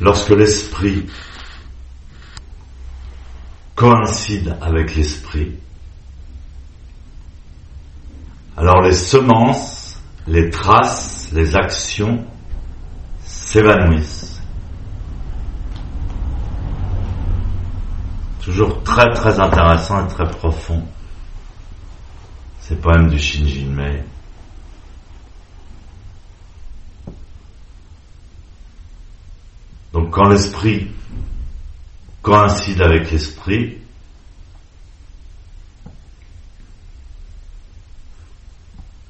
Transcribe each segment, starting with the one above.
lorsque l'esprit coïncide avec l'esprit, alors les semences, les traces, les actions s'évanouissent. Toujours très très intéressant et très profond. Ces poèmes du Shinjin Mei. Quand l'esprit coïncide avec l'esprit,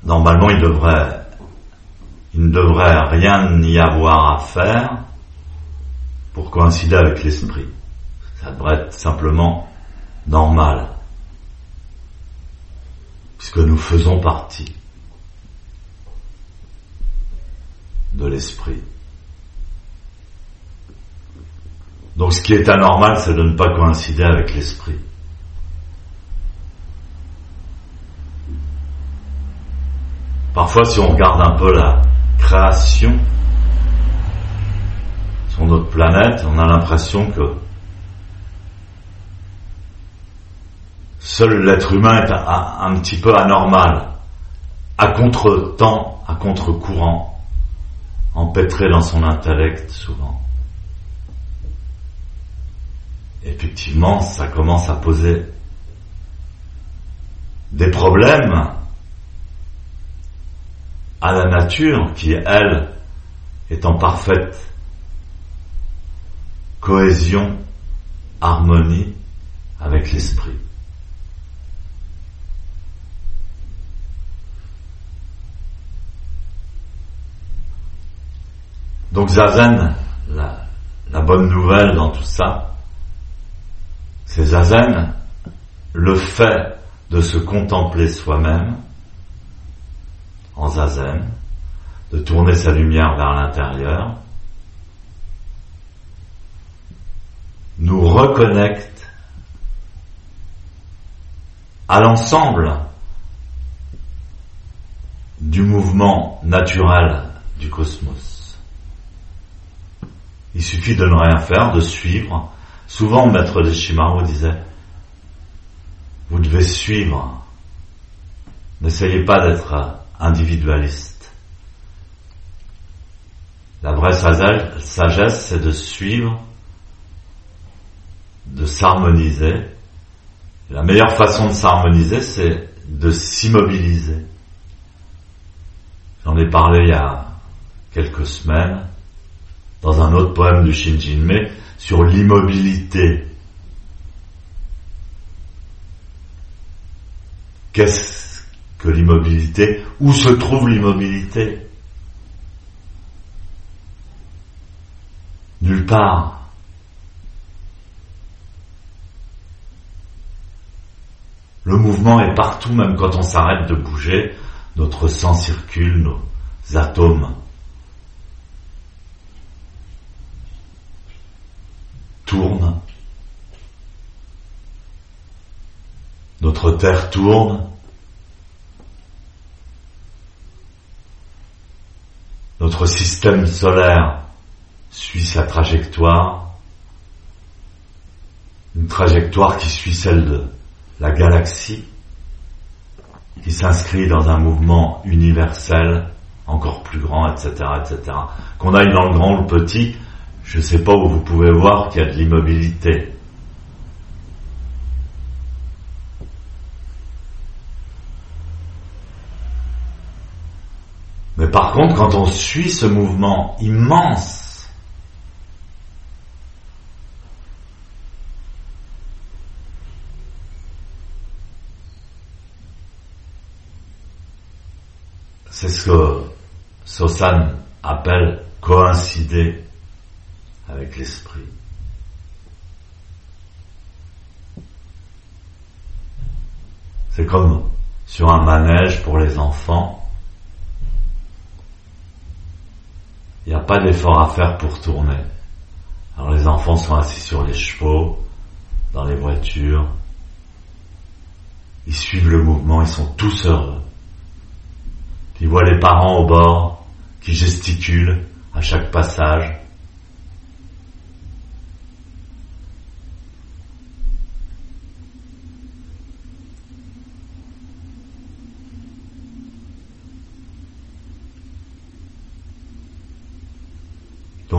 normalement il devrait, ne devrait rien y avoir à faire pour coïncider avec l'esprit. Ça devrait être simplement normal, puisque nous faisons partie de l'esprit. Donc ce qui est anormal, c'est de ne pas coïncider avec l'esprit. Parfois, si on regarde un peu la création sur notre planète, on a l'impression que seul l'être humain est un, petit peu anormal, à contre-temps, à contre-courant, empêtré dans son intellect souvent effectivement, ça commence à poser des problèmes à la nature qui, elle, est en parfaite cohésion, harmonie avec l'esprit. Donc Zazen, la, la bonne nouvelle dans tout ça, c'est zazen, le fait de se contempler soi-même en zazen, de tourner sa lumière vers l'intérieur, nous reconnecte à l'ensemble du mouvement naturel du cosmos. Il suffit de ne rien faire, de suivre Souvent, maître de Shimaru disait, vous devez suivre, n'essayez pas d'être individualiste. La vraie sagesse, c'est de suivre, de s'harmoniser. La meilleure façon de s'harmoniser, c'est de s'immobiliser. J'en ai parlé il y a quelques semaines dans un autre poème du Shinjinme sur l'immobilité. Qu'est-ce que l'immobilité? Où se trouve l'immobilité? Nulle part. Le mouvement est partout, même quand on s'arrête de bouger, notre sang circule, nos atomes tourne, notre Terre tourne, notre système solaire suit sa trajectoire, une trajectoire qui suit celle de la galaxie, qui s'inscrit dans un mouvement universel encore plus grand, etc., etc. Qu'on aille dans le grand ou le petit, je ne sais pas où vous pouvez voir qu'il y a de l'immobilité. Quand on suit ce mouvement immense, c'est ce que Sosan appelle coïncider avec l'esprit. C'est comme sur un manège pour les enfants. N'y a pas d'effort à faire pour tourner. Alors les enfants sont assis sur les chevaux, dans les voitures. Ils suivent le mouvement, ils sont tous heureux. Ils voient les parents au bord qui gesticulent à chaque passage.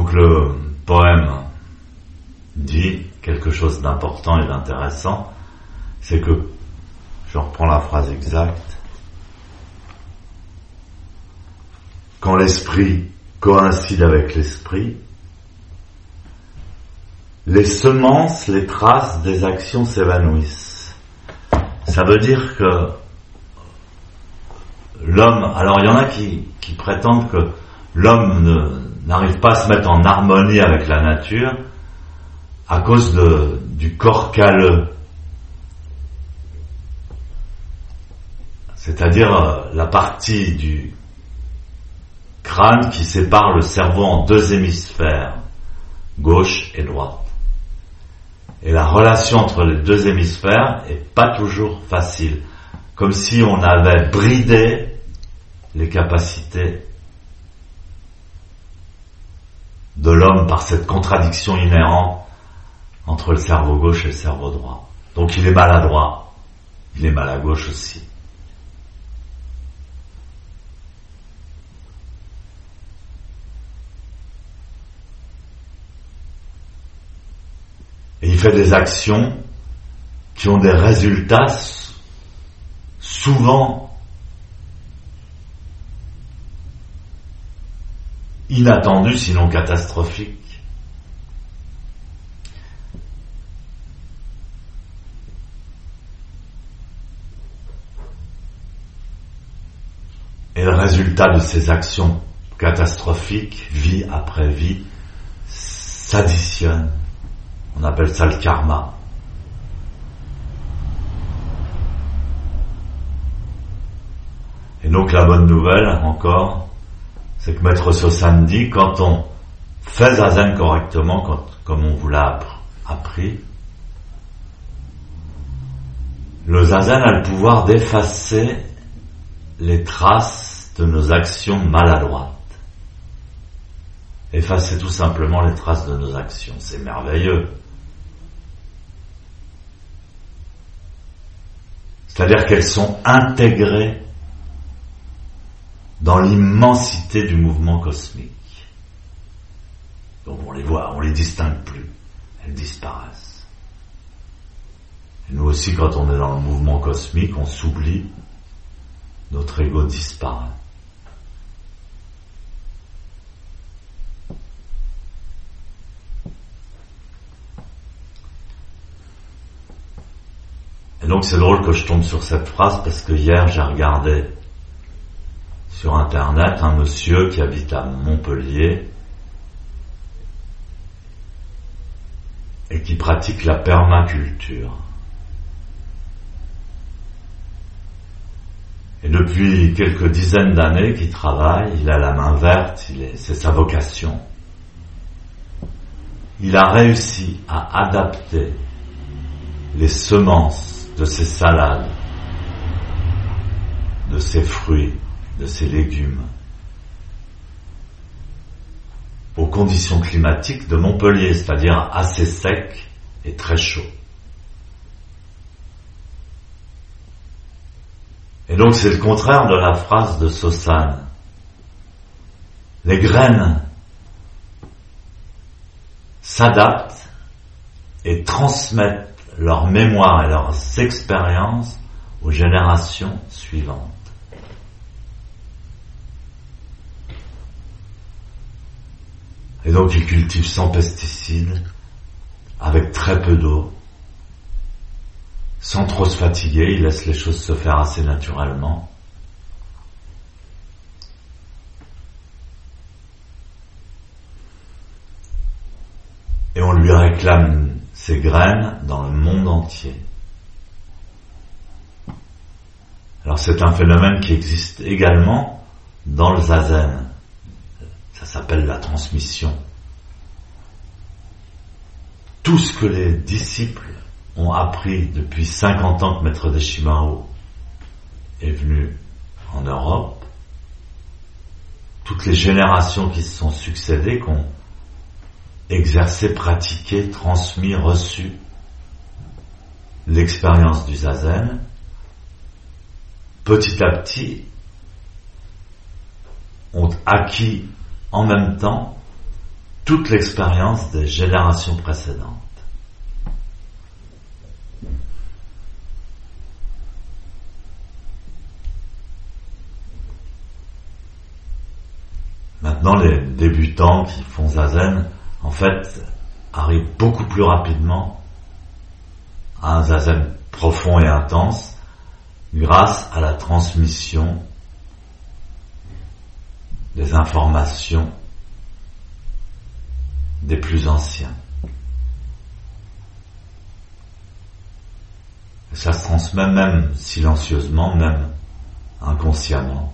Donc le poème dit quelque chose d'important et d'intéressant, c'est que, je reprends la phrase exacte, quand l'esprit coïncide avec l'esprit, les semences, les traces des actions s'évanouissent. Ça veut dire que l'homme, alors il y en a qui, qui prétendent que l'homme n'arrive pas à se mettre en harmonie avec la nature à cause du corps calleux. C'est-à-dire euh, la partie du crâne qui sépare le cerveau en deux hémisphères, gauche et droite. Et la relation entre les deux hémisphères est pas toujours facile. Comme si on avait bridé les capacités de l'homme par cette contradiction inhérente entre le cerveau gauche et le cerveau droit. Donc il est maladroit, il est mal à gauche aussi. Et il fait des actions qui ont des résultats souvent inattendus, sinon catastrophiques. Et le résultat de ces actions catastrophiques, vie après vie, s'additionne. On appelle ça le karma. Et donc la bonne nouvelle, encore, c'est que Maître Sosan dit, quand on fait zazen correctement, comme on vous l'a appris, le zazen a le pouvoir d'effacer les traces de nos actions maladroites. Effacer tout simplement les traces de nos actions, c'est merveilleux. C'est-à-dire qu'elles sont intégrées dans l'immensité du mouvement cosmique. Donc on les voit, on les distingue plus, elles disparaissent. Et nous aussi, quand on est dans le mouvement cosmique, on s'oublie, notre ego disparaît. Et donc c'est drôle que je tombe sur cette phrase parce que hier j'ai regardé Internet un monsieur qui habite à Montpellier et qui pratique la permaculture. Et depuis quelques dizaines d'années qu'il travaille, il a la main verte, c'est sa vocation. Il a réussi à adapter les semences de ses salades, de ses fruits, de ces légumes aux conditions climatiques de Montpellier, c'est-à-dire assez sec et très chaud. Et donc c'est le contraire de la phrase de Sosan. Les graines s'adaptent et transmettent leur mémoire et leurs expériences aux générations suivantes. Et donc il cultive sans pesticides, avec très peu d'eau, sans trop se fatiguer, il laisse les choses se faire assez naturellement. Et on lui réclame ses graines dans le monde entier. Alors c'est un phénomène qui existe également dans le zazen. S'appelle la transmission. Tout ce que les disciples ont appris depuis 50 ans que Maître Deshimaru est venu en Europe, toutes les générations qui se sont succédées, qui ont exercé, pratiqué, transmis, reçu l'expérience du zazen, petit à petit ont acquis en même temps toute l'expérience des générations précédentes. Maintenant, les débutants qui font zazen, en fait, arrivent beaucoup plus rapidement à un zazen profond et intense grâce à la transmission des informations des plus anciens. Et ça se transmet même silencieusement, même inconsciemment.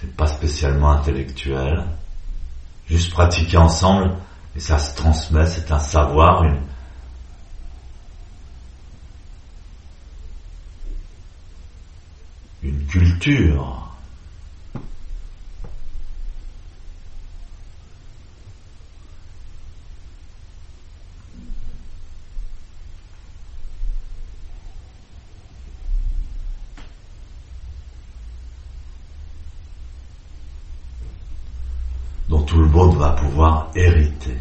C'est pas spécialement intellectuel. Juste pratiquer ensemble et ça se transmet, c'est un savoir, une, une culture. Tout le monde va pouvoir hériter.